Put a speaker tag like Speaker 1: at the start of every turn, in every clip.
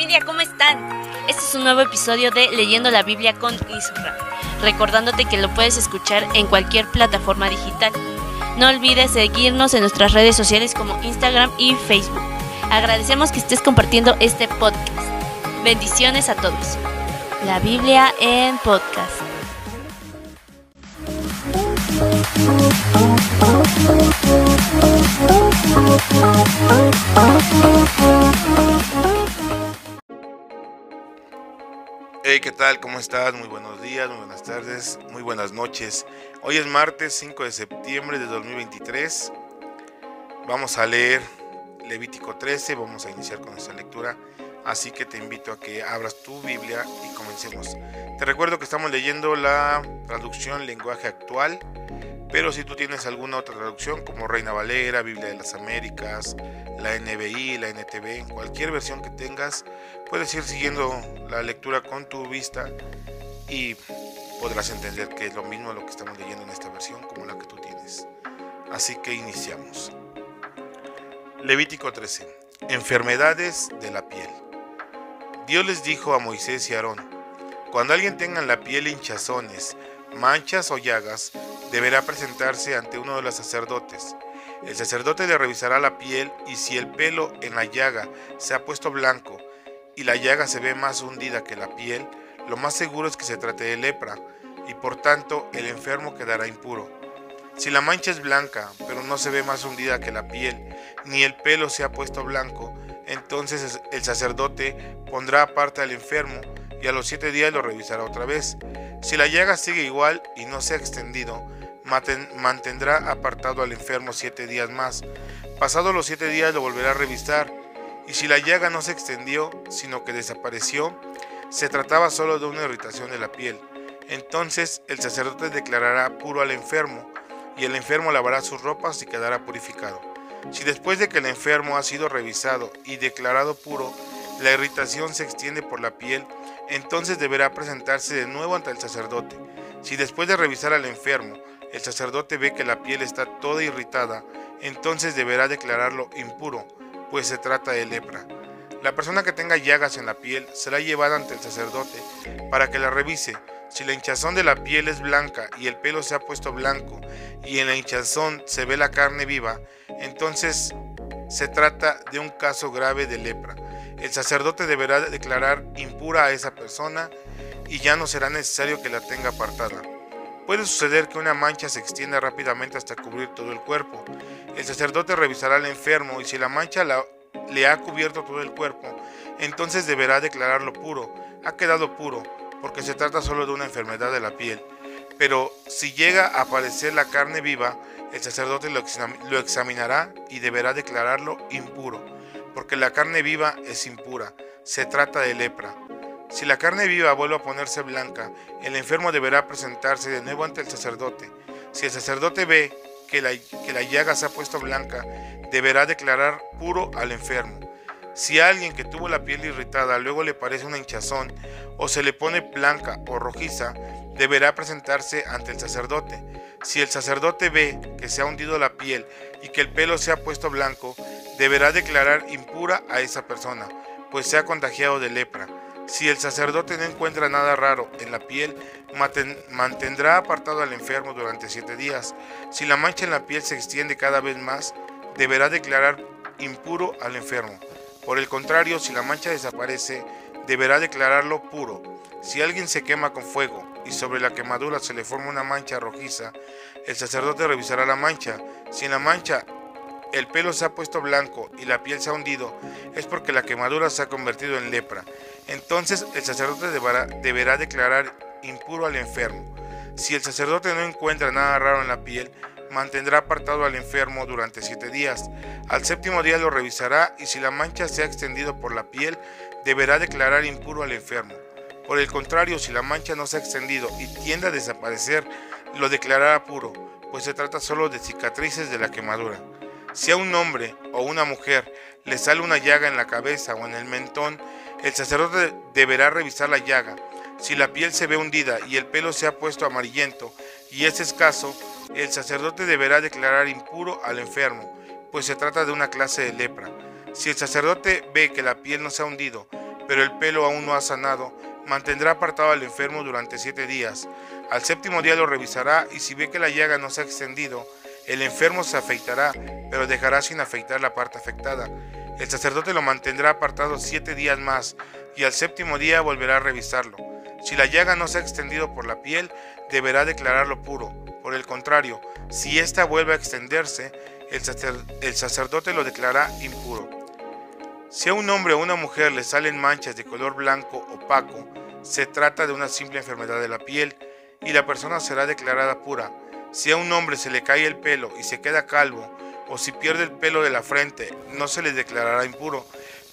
Speaker 1: familia, ¿cómo están? Este es un nuevo episodio de Leyendo la Biblia con Isra, recordándote que lo puedes escuchar en cualquier plataforma digital. No olvides seguirnos en nuestras redes sociales como Instagram y Facebook. Agradecemos que estés compartiendo este podcast. Bendiciones a todos. La Biblia en podcast.
Speaker 2: Hey, ¿qué tal? ¿Cómo estás? Muy buenos días, muy buenas tardes, muy buenas noches. Hoy es martes 5 de septiembre de 2023. Vamos a leer Levítico 13, vamos a iniciar con esta lectura. Así que te invito a que abras tu Biblia y comencemos. Te recuerdo que estamos leyendo la traducción lenguaje actual, pero si tú tienes alguna otra traducción como Reina Valera, Biblia de las Américas, la NBI, la NTV, cualquier versión que tengas, puedes ir siguiendo la lectura con tu vista y podrás entender que es lo mismo lo que estamos leyendo en esta versión como la que tú tienes. Así que iniciamos. Levítico 13. Enfermedades de la piel. Dios les dijo a Moisés y Aarón, cuando alguien tenga en la piel hinchazones, manchas o llagas, deberá presentarse ante uno de los sacerdotes. El sacerdote le revisará la piel y si el pelo en la llaga se ha puesto blanco y la llaga se ve más hundida que la piel, lo más seguro es que se trate de lepra y por tanto el enfermo quedará impuro. Si la mancha es blanca, pero no se ve más hundida que la piel, ni el pelo se ha puesto blanco, entonces el sacerdote pondrá aparte al enfermo y a los siete días lo revisará otra vez. Si la llaga sigue igual y no se ha extendido, mantendrá apartado al enfermo siete días más. Pasados los siete días lo volverá a revisar. Y si la llaga no se extendió, sino que desapareció, se trataba solo de una irritación de la piel. Entonces el sacerdote declarará puro al enfermo, y el enfermo lavará sus ropas y quedará purificado. Si después de que el enfermo ha sido revisado y declarado puro, la irritación se extiende por la piel, entonces deberá presentarse de nuevo ante el sacerdote. Si después de revisar al enfermo, el sacerdote ve que la piel está toda irritada, entonces deberá declararlo impuro, pues se trata de lepra. La persona que tenga llagas en la piel será llevada ante el sacerdote para que la revise. Si la hinchazón de la piel es blanca y el pelo se ha puesto blanco y en la hinchazón se ve la carne viva, entonces se trata de un caso grave de lepra. El sacerdote deberá declarar impura a esa persona y ya no será necesario que la tenga apartada. Puede suceder que una mancha se extienda rápidamente hasta cubrir todo el cuerpo. El sacerdote revisará al enfermo y si la mancha le ha cubierto todo el cuerpo, entonces deberá declararlo puro. Ha quedado puro, porque se trata solo de una enfermedad de la piel. Pero si llega a aparecer la carne viva, el sacerdote lo examinará y deberá declararlo impuro, porque la carne viva es impura. Se trata de lepra. Si la carne viva vuelve a ponerse blanca, el enfermo deberá presentarse de nuevo ante el sacerdote. Si el sacerdote ve que la, que la llaga se ha puesto blanca, deberá declarar puro al enfermo. Si alguien que tuvo la piel irritada luego le parece una hinchazón o se le pone blanca o rojiza, deberá presentarse ante el sacerdote. Si el sacerdote ve que se ha hundido la piel y que el pelo se ha puesto blanco, deberá declarar impura a esa persona, pues se ha contagiado de lepra. Si el sacerdote no encuentra nada raro en la piel, mantendrá apartado al enfermo durante siete días. Si la mancha en la piel se extiende cada vez más, deberá declarar impuro al enfermo. Por el contrario, si la mancha desaparece, deberá declararlo puro. Si alguien se quema con fuego y sobre la quemadura se le forma una mancha rojiza, el sacerdote revisará la mancha. Si en la mancha el pelo se ha puesto blanco y la piel se ha hundido, es porque la quemadura se ha convertido en lepra. Entonces el sacerdote deberá, declarar impuro al enfermo. Si el sacerdote no encuentra nada raro en la piel, mantendrá apartado al enfermo durante siete días. Al séptimo día lo revisará y si la mancha se ha extendido por la piel, deberá declarar impuro al enfermo. Por el contrario, si la mancha no se ha extendido y tiende a desaparecer, lo declarará puro, pues se trata solo de cicatrices de la quemadura. Si a un hombre o una mujer le sale una llaga en la cabeza o en el mentón, el sacerdote deberá revisar la llaga. Si la piel se ve hundida y el pelo se ha puesto amarillento y es escaso, el sacerdote deberá declarar impuro al enfermo, pues se trata de una clase de lepra. Si el sacerdote ve que la piel no se ha hundido, pero el pelo aún no ha sanado, mantendrá apartado al enfermo durante siete días. Al séptimo día lo revisará y si ve que la llaga no se ha extendido, el enfermo se afeitará, pero dejará sin afeitar la parte afectada. El sacerdote lo mantendrá apartado siete días más y al séptimo día volverá a revisarlo. Si la llaga no se ha extendido por la piel, deberá declararlo puro. Por el contrario, si ésta vuelve a extenderse, el, sacerdote lo declarará impuro. Si a un hombre o una mujer le salen manchas de color blanco opaco, se trata de una simple enfermedad de la piel y la persona será declarada pura. Si a un hombre se le cae el pelo y se queda calvo, o si pierde el pelo de la frente, no se le declarará impuro.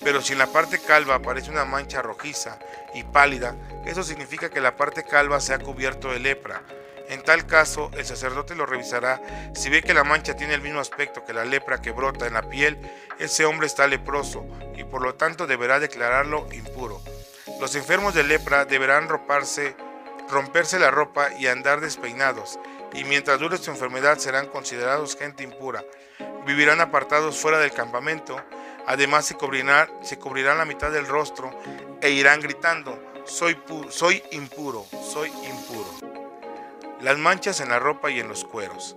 Speaker 2: Pero si en la parte calva aparece una mancha rojiza y pálida, eso significa que la parte calva se ha cubierto de lepra. En tal caso, el sacerdote lo revisará. Si ve que la mancha tiene el mismo aspecto que la lepra que brota en la piel, ese hombre está leproso y por lo tanto deberá declararlo impuro. Los enfermos de lepra deberán roparse, romperse la ropa y andar despeinados, y mientras dure su enfermedad serán considerados gente impura. Vivirán apartados fuera del campamento, además se cubrirán, la mitad del rostro e irán gritando, soy, soy impuro, soy impuro las manchas en la ropa y en los cueros.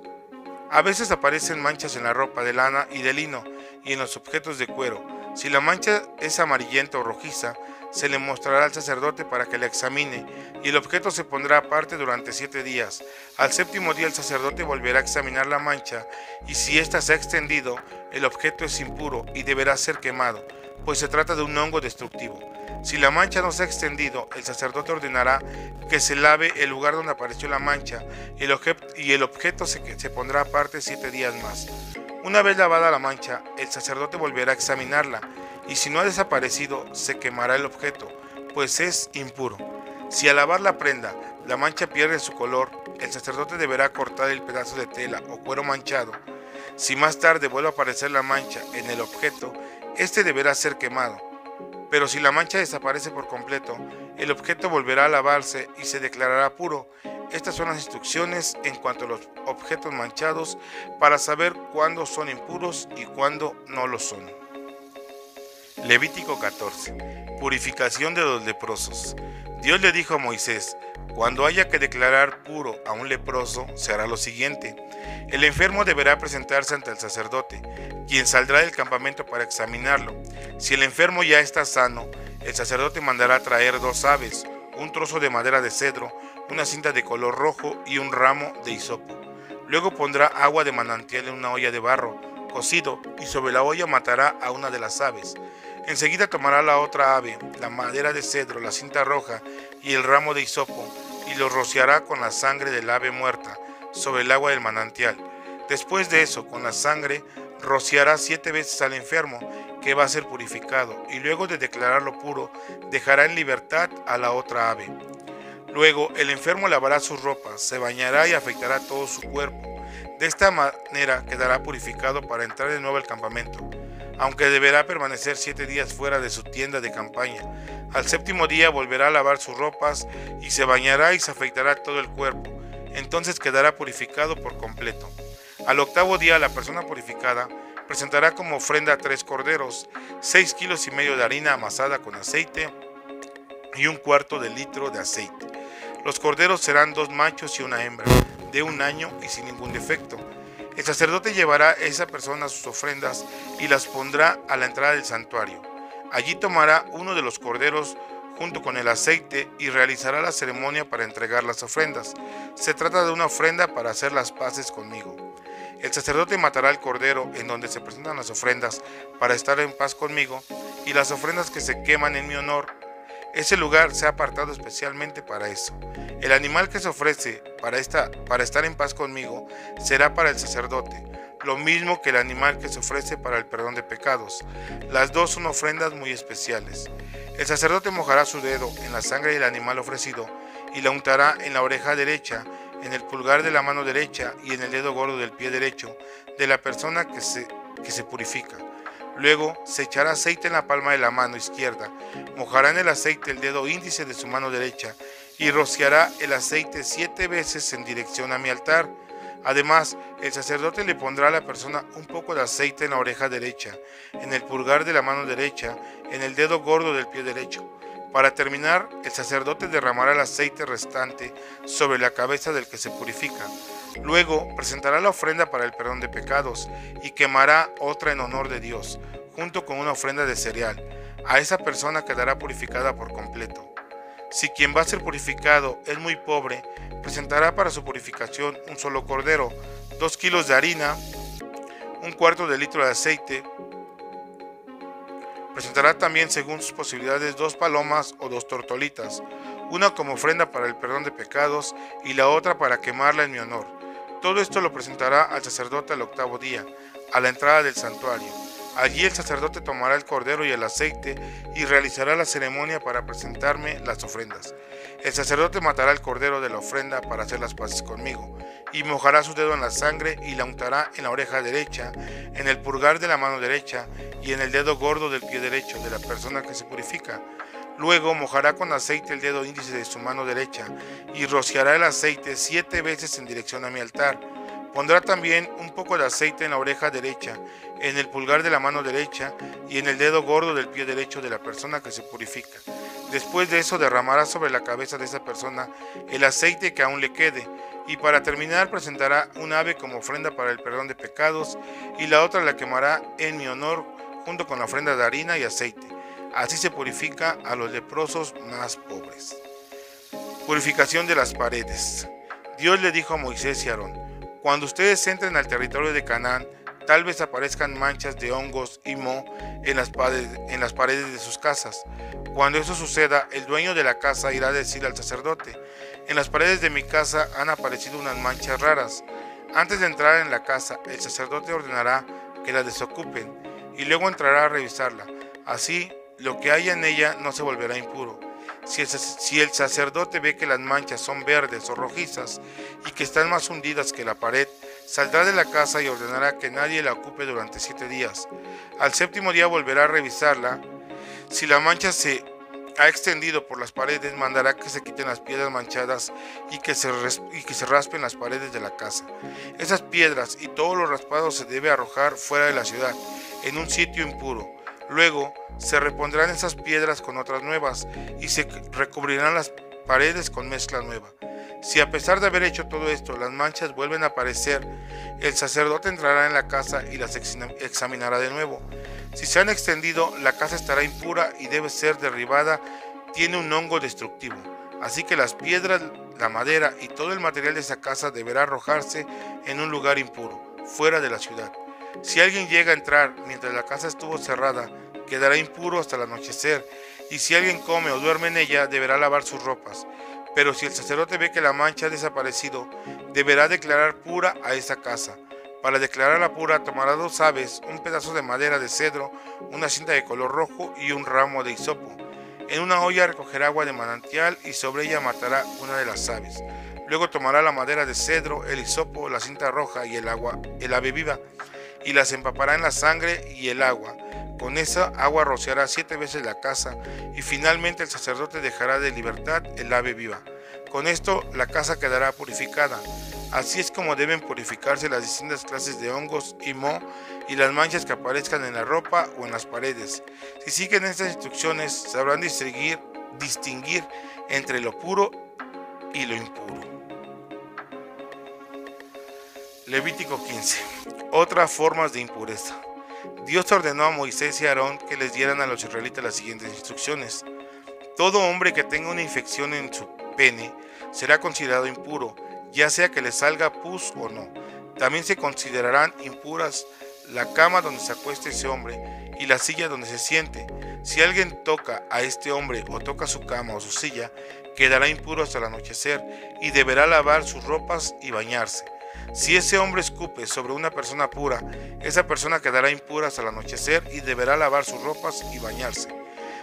Speaker 2: A veces aparecen manchas en la ropa de lana y de lino y en los objetos de cuero. Si la mancha es amarillenta o rojiza, se le mostrará al sacerdote para que la examine y el objeto se pondrá aparte durante siete días. Al séptimo día el sacerdote volverá a examinar la mancha y si ésta se ha extendido, el objeto es impuro y deberá ser quemado, pues se trata de un hongo destructivo. Si la mancha no se ha extendido, el sacerdote ordenará que se lave el lugar donde apareció la mancha y el, objeto se, se pondrá aparte siete días más. Una vez lavada la mancha, el sacerdote volverá a examinarla y si no ha desaparecido, se quemará el objeto, pues es impuro. Si al lavar la prenda la mancha pierde su color, el sacerdote deberá cortar el pedazo de tela o cuero manchado. Si más tarde vuelve a aparecer la mancha en el objeto, este deberá ser quemado. Pero si la mancha desaparece por completo, el objeto volverá a lavarse y se declarará puro. Estas son las instrucciones en cuanto a los objetos manchados para saber cuándo son impuros y cuándo no lo son. Levítico 14. Purificación de los leprosos. Dios le dijo a Moisés, cuando haya que declarar puro a un leproso, se hará lo siguiente. El enfermo deberá presentarse ante el sacerdote, quien saldrá del campamento para examinarlo. Si el enfermo ya está sano, el sacerdote mandará traer dos aves, un trozo de madera de cedro, una cinta de color rojo y un ramo de hisopo. Luego pondrá agua de manantial en una olla de barro, cocido, y sobre la olla matará a una de las aves. Enseguida tomará la otra ave, la madera de cedro, la cinta roja y el ramo de hisopo, y lo rociará con la sangre del ave muerta sobre el agua del manantial. Después de eso, con la sangre, rociará siete veces al enfermo, que va a ser purificado, y luego de declararlo puro, dejará en libertad a la otra ave. Luego el enfermo lavará sus ropas, se bañará y afeitará todo su cuerpo. De esta manera quedará purificado para entrar de nuevo al campamento, aunque deberá permanecer siete días fuera de su tienda de campaña. Al séptimo día volverá a lavar sus ropas y se bañará y se afeitará todo el cuerpo. Entonces quedará purificado por completo. Al octavo día la persona purificada presentará como ofrenda tres corderos, seis kilos y medio de harina amasada con aceite y un cuarto de litro de aceite. Los corderos serán dos machos y una hembra, de un año y sin ningún defecto. El sacerdote llevará a esa persona sus ofrendas y las pondrá a la entrada del santuario. Allí tomará uno de los corderos junto con el aceite y realizará la ceremonia para entregar las ofrendas. Se trata de una ofrenda para hacer las paces conmigo. El sacerdote matará el cordero en donde se presentan las ofrendas para estar en paz conmigo y las ofrendas que se queman en mi honor. Ese lugar se ha apartado especialmente para eso. El animal que se ofrece para, esta, para estar en paz conmigo será para el sacerdote, lo mismo que el animal que se ofrece para el perdón de pecados. Las dos son ofrendas muy especiales. El sacerdote mojará su dedo en la sangre del animal ofrecido y la untará en la oreja derecha, en el pulgar de la mano derecha y en el dedo gordo del pie derecho de la persona que se, que se purifica. Luego se echará aceite en la palma de la mano izquierda, mojará en el aceite el dedo índice de su mano derecha y rociará el aceite siete veces en dirección a mi altar. Además, el sacerdote le pondrá a la persona un poco de aceite en la oreja derecha, en el pulgar de la mano derecha, en el dedo gordo del pie derecho. Para terminar, el sacerdote derramará el aceite restante sobre la cabeza del que se purifica. Luego presentará la ofrenda para el perdón de pecados y quemará otra en honor de Dios, junto con una ofrenda de cereal. A esa persona quedará purificada por completo. Si quien va a ser purificado es muy pobre, presentará para su purificación un solo cordero, dos kilos de harina, un cuarto de litro de aceite. Presentará también, según sus posibilidades, dos palomas o dos tortolitas, una como ofrenda para el perdón de pecados y la otra para quemarla en mi honor. Todo esto lo presentará al sacerdote al octavo día, a la entrada del santuario. Allí el sacerdote tomará el cordero y el aceite y realizará la ceremonia para presentarme las ofrendas. El sacerdote matará el cordero de la ofrenda para hacer las paces conmigo, y mojará su dedo en la sangre y la untará en la oreja derecha, en el pulgar de la mano derecha y en el dedo gordo del pie derecho de la persona que se purifica. Luego mojará con aceite el dedo índice de su mano derecha y rociará el aceite siete veces en dirección a mi altar. Pondrá también un poco de aceite en la oreja derecha, en el pulgar de la mano derecha y en el dedo gordo del pie derecho de la persona que se purifica. Después de eso derramará sobre la cabeza de esa persona el aceite que aún le quede, y para terminar presentará un ave como ofrenda para el perdón de pecados, y la otra la quemará en mi honor junto con la ofrenda de harina y aceite. Así se purifica a los leprosos más pobres. Purificación de las paredes. Dios le dijo a Moisés y Aarón, cuando ustedes entren al territorio de Canaán, tal vez aparezcan manchas de hongos y moho en las, paredes, en las paredes de sus casas. Cuando eso suceda, el dueño de la casa irá a decir al sacerdote, en las paredes de mi casa han aparecido unas manchas raras. Antes de entrar en la casa, el sacerdote ordenará que la desocupen y luego entrará a revisarla. Así, lo que haya en ella no se volverá impuro. Si el, sacerdote ve que las manchas son verdes o rojizas y que están más hundidas que la pared, saldrá de la casa y ordenará que nadie la ocupe durante siete días. Al séptimo día volverá a revisarla si la mancha se ha extendido por las paredes, mandará que se quiten las piedras manchadas y que, se y que se raspen las paredes de la casa. Esas piedras y todos los raspados se debe arrojar fuera de la ciudad, en un sitio impuro. Luego se repondrán esas piedras con otras nuevas y se recubrirán las paredes con mezcla nueva. Si a pesar de haber hecho todo esto las manchas vuelven a aparecer, el sacerdote entrará en la casa y las examinará de nuevo. Si se han extendido, la casa estará impura y debe ser derribada. Tiene un hongo destructivo. Así que las piedras, la madera y todo el material de esa casa deberá arrojarse en un lugar impuro, fuera de la ciudad. Si alguien llega a entrar mientras la casa estuvo cerrada, quedará impuro hasta el anochecer, y si alguien come o duerme en ella, deberá lavar sus ropas. Pero si el sacerdote ve que la mancha ha desaparecido, deberá declarar pura a esa casa. Para declararla pura tomará dos aves, un pedazo de madera de cedro, una cinta de color rojo y un ramo de hisopo. En una olla recogerá agua de manantial y sobre ella matará una de las aves. Luego tomará la madera de cedro, el hisopo, la cinta roja y el agua, el ave viva, y las empapará en la sangre y el agua. Con esa agua rociará siete veces la casa y finalmente el sacerdote dejará de libertad el ave viva. Con esto la casa quedará purificada. Así es como deben purificarse las distintas clases de hongos y moho y las manchas que aparezcan en la ropa o en las paredes. Si siguen estas instrucciones, sabrán distinguir, distinguir entre lo puro y lo impuro. Levítico 15. Otras formas de impureza. Dios ordenó a Moisés y Aarón que les dieran a los israelitas las siguientes instrucciones. Todo hombre que tenga una infección en su pene será considerado impuro ya sea que le salga pus o no. También se considerarán impuras la cama donde se acueste ese hombre y la silla donde se siente. Si alguien toca a este hombre o toca su cama o su silla, quedará impuro hasta el anochecer y deberá lavar sus ropas y bañarse. Si ese hombre escupe sobre una persona pura, esa persona quedará impura hasta el anochecer y deberá lavar sus ropas y bañarse.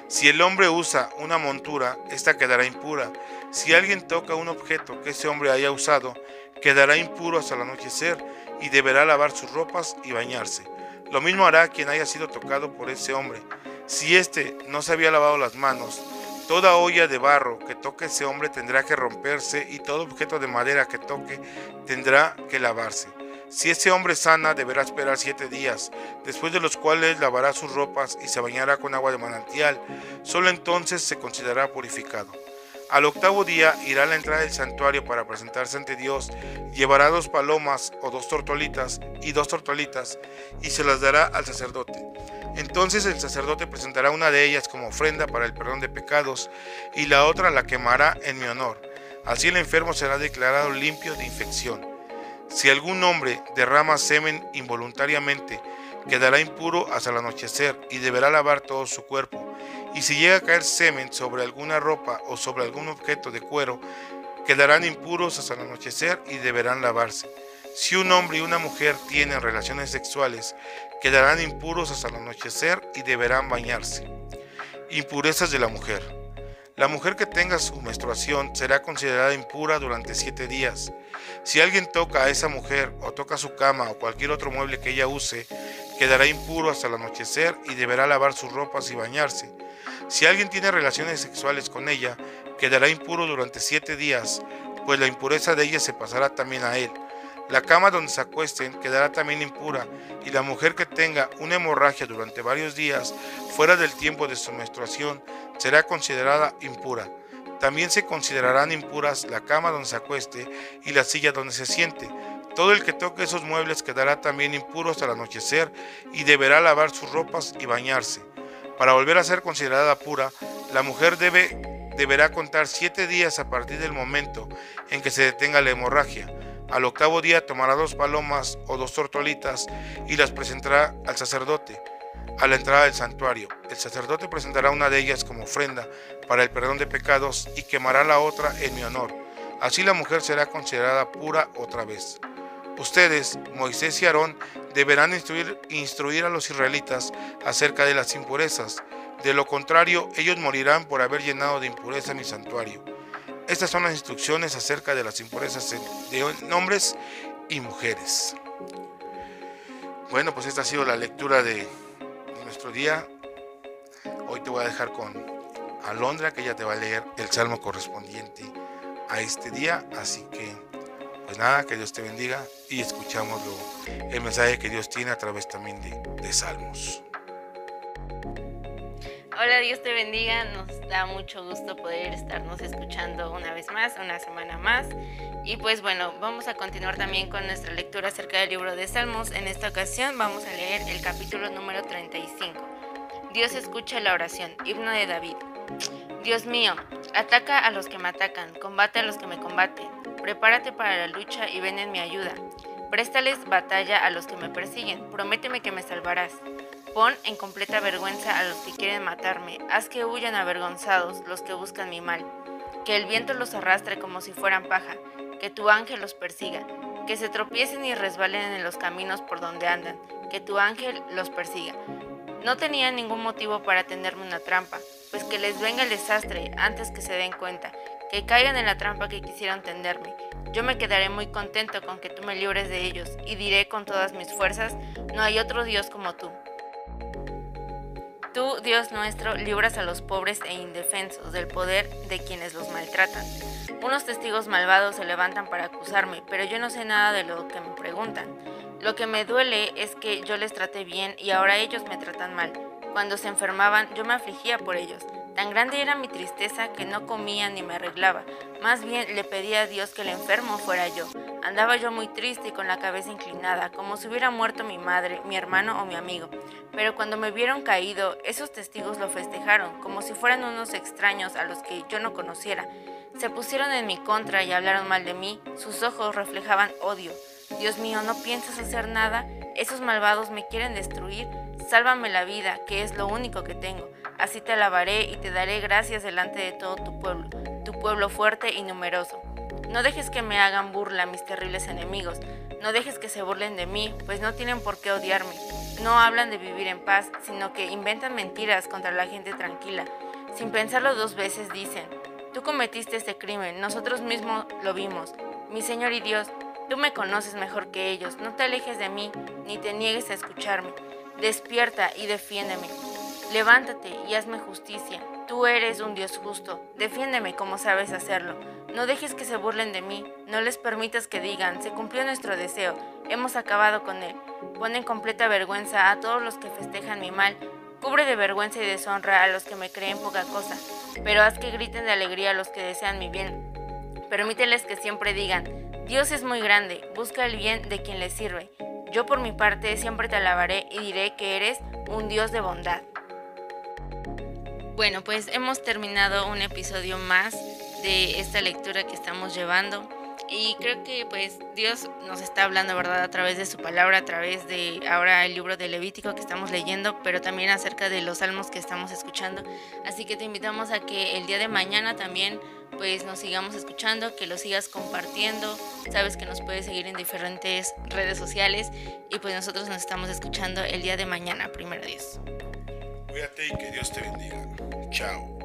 Speaker 2: Si el hombre usa una montura, esta quedará impura. Si alguien toca un objeto que ese hombre haya usado, quedará impuro hasta el anochecer y deberá lavar sus ropas y bañarse. Lo mismo hará quien haya sido tocado por ese hombre. Si éste no se había lavado las manos, Toda olla de barro que toque ese hombre tendrá que romperse y todo objeto de madera que toque tendrá que lavarse. Si ese hombre sana, deberá esperar siete días, después de los cuales lavará sus ropas y se bañará con agua de manantial. Solo entonces se considerará purificado. Al octavo día irá a la entrada del santuario para presentarse ante Dios, llevará dos palomas o dos tortolitas y dos tortolitas y se las dará al sacerdote. Entonces el sacerdote presentará una de ellas como ofrenda para el perdón de pecados y la otra la quemará en mi honor. Así el enfermo será declarado limpio de infección. Si algún hombre derrama semen involuntariamente, quedará impuro hasta el anochecer y deberá lavar todo su cuerpo. Y si llega a caer semen sobre alguna ropa o sobre algún objeto de cuero, quedarán impuros hasta el anochecer y deberán lavarse. Si un hombre y una mujer tienen relaciones sexuales, quedarán impuros hasta el anochecer y deberán bañarse. Impurezas de la mujer. La mujer que tenga su menstruación será considerada impura durante siete días. Si alguien toca a esa mujer o toca su cama o cualquier otro mueble que ella use, quedará impuro hasta el anochecer y deberá lavar sus ropas y bañarse. Si alguien tiene relaciones sexuales con ella, quedará impuro durante siete días, pues la impureza de ella se pasará también a él. La cama donde se acuesten quedará también impura, y la mujer que tenga una hemorragia durante varios días fuera del tiempo de su menstruación será considerada impura. También se considerarán impuras la cama donde se acueste y la silla donde se siente. Todo el que toque esos muebles quedará también impuro hasta el anochecer y deberá lavar sus ropas y bañarse. Para volver a ser considerada pura, la mujer debe, deberá contar siete días a partir del momento en que se detenga la hemorragia. Al octavo día tomará dos palomas o dos tortolitas y las presentará al sacerdote a la entrada del santuario. El sacerdote presentará una de ellas como ofrenda para el perdón de pecados y quemará la otra en mi honor. Así la mujer será considerada pura otra vez. Ustedes, Moisés y Aarón, deberán instruir, instruir a los israelitas acerca de las impurezas. De lo contrario, ellos morirán por haber llenado de impureza mi santuario. Estas son las instrucciones acerca de las impurezas de hombres y mujeres. Bueno, pues esta ha sido la lectura de nuestro día. Hoy te voy a dejar con Alondra, que ella te va a leer el salmo correspondiente a este día. Así que, pues nada, que Dios te bendiga y escuchamos el mensaje que Dios tiene a través también de, de salmos.
Speaker 1: Hola, Dios te bendiga. Nos da mucho gusto poder estarnos escuchando una vez más, una semana más. Y pues bueno, vamos a continuar también con nuestra lectura acerca del libro de Salmos. En esta ocasión vamos a leer el capítulo número 35. Dios escucha la oración, himno de David. Dios mío, ataca a los que me atacan, combate a los que me combaten. Prepárate para la lucha y ven en mi ayuda. Préstales batalla a los que me persiguen. Prométeme que me salvarás. Pon en completa vergüenza a los que quieren matarme, haz que huyan avergonzados los que buscan mi mal, que el viento los arrastre como si fueran paja, que tu ángel los persiga, que se tropiecen y resbalen en los caminos por donde andan, que tu ángel los persiga. No tenían ningún motivo para tenderme una trampa, pues que les venga el desastre antes que se den cuenta, que caigan en la trampa que quisieron tenderme. Yo me quedaré muy contento con que tú me libres de ellos, y diré con todas mis fuerzas, no hay otro Dios como tú. Tú, Dios nuestro, libras a los pobres e indefensos del poder de quienes los maltratan. Unos testigos malvados se levantan para acusarme, pero yo no sé nada de lo que me preguntan. Lo que me duele es que yo les traté bien y ahora ellos me tratan mal. Cuando se enfermaban, yo me afligía por ellos. Tan grande era mi tristeza que no comía ni me arreglaba. Más bien le pedía a Dios que el enfermo fuera yo. Andaba yo muy triste y con la cabeza inclinada, como si hubiera muerto mi madre, mi hermano o mi amigo. Pero cuando me vieron caído, esos testigos lo festejaron, como si fueran unos extraños a los que yo no conociera. Se pusieron en mi contra y hablaron mal de mí, sus ojos reflejaban odio. Dios mío, ¿no piensas hacer nada? Esos malvados me quieren destruir. Sálvame la vida, que es lo único que tengo. Así te alabaré y te daré gracias delante de todo tu pueblo, tu pueblo fuerte y numeroso. No dejes que me hagan burla mis terribles enemigos. No dejes que se burlen de mí, pues no tienen por qué odiarme. No hablan de vivir en paz, sino que inventan mentiras contra la gente tranquila. Sin pensarlo dos veces dicen, tú cometiste este crimen, nosotros mismos lo vimos. Mi Señor y Dios, tú me conoces mejor que ellos, no te alejes de mí, ni te niegues a escucharme. Despierta y defiéndeme. Levántate y hazme justicia. Tú eres un Dios justo. Defiéndeme como sabes hacerlo. No dejes que se burlen de mí. No les permitas que digan, se cumplió nuestro deseo. Hemos acabado con él. Pon en completa vergüenza a todos los que festejan mi mal. Cubre de vergüenza y deshonra a los que me creen poca cosa. Pero haz que griten de alegría a los que desean mi bien. Permíteles que siempre digan, Dios es muy grande, busca el bien de quien le sirve. Yo por mi parte siempre te alabaré y diré que eres un Dios de bondad. Bueno, pues hemos terminado un episodio más de esta lectura que estamos llevando y creo que pues Dios nos está hablando, ¿verdad? A través de su palabra, a través de ahora el libro de Levítico que estamos leyendo, pero también acerca de los salmos que estamos escuchando. Así que te invitamos a que el día de mañana también pues nos sigamos escuchando, que lo sigas compartiendo. Sabes que nos puedes seguir en diferentes redes sociales y pues nosotros nos estamos escuchando el día de mañana, primero Dios.
Speaker 2: Cuídate y que Dios te bendiga. Chao.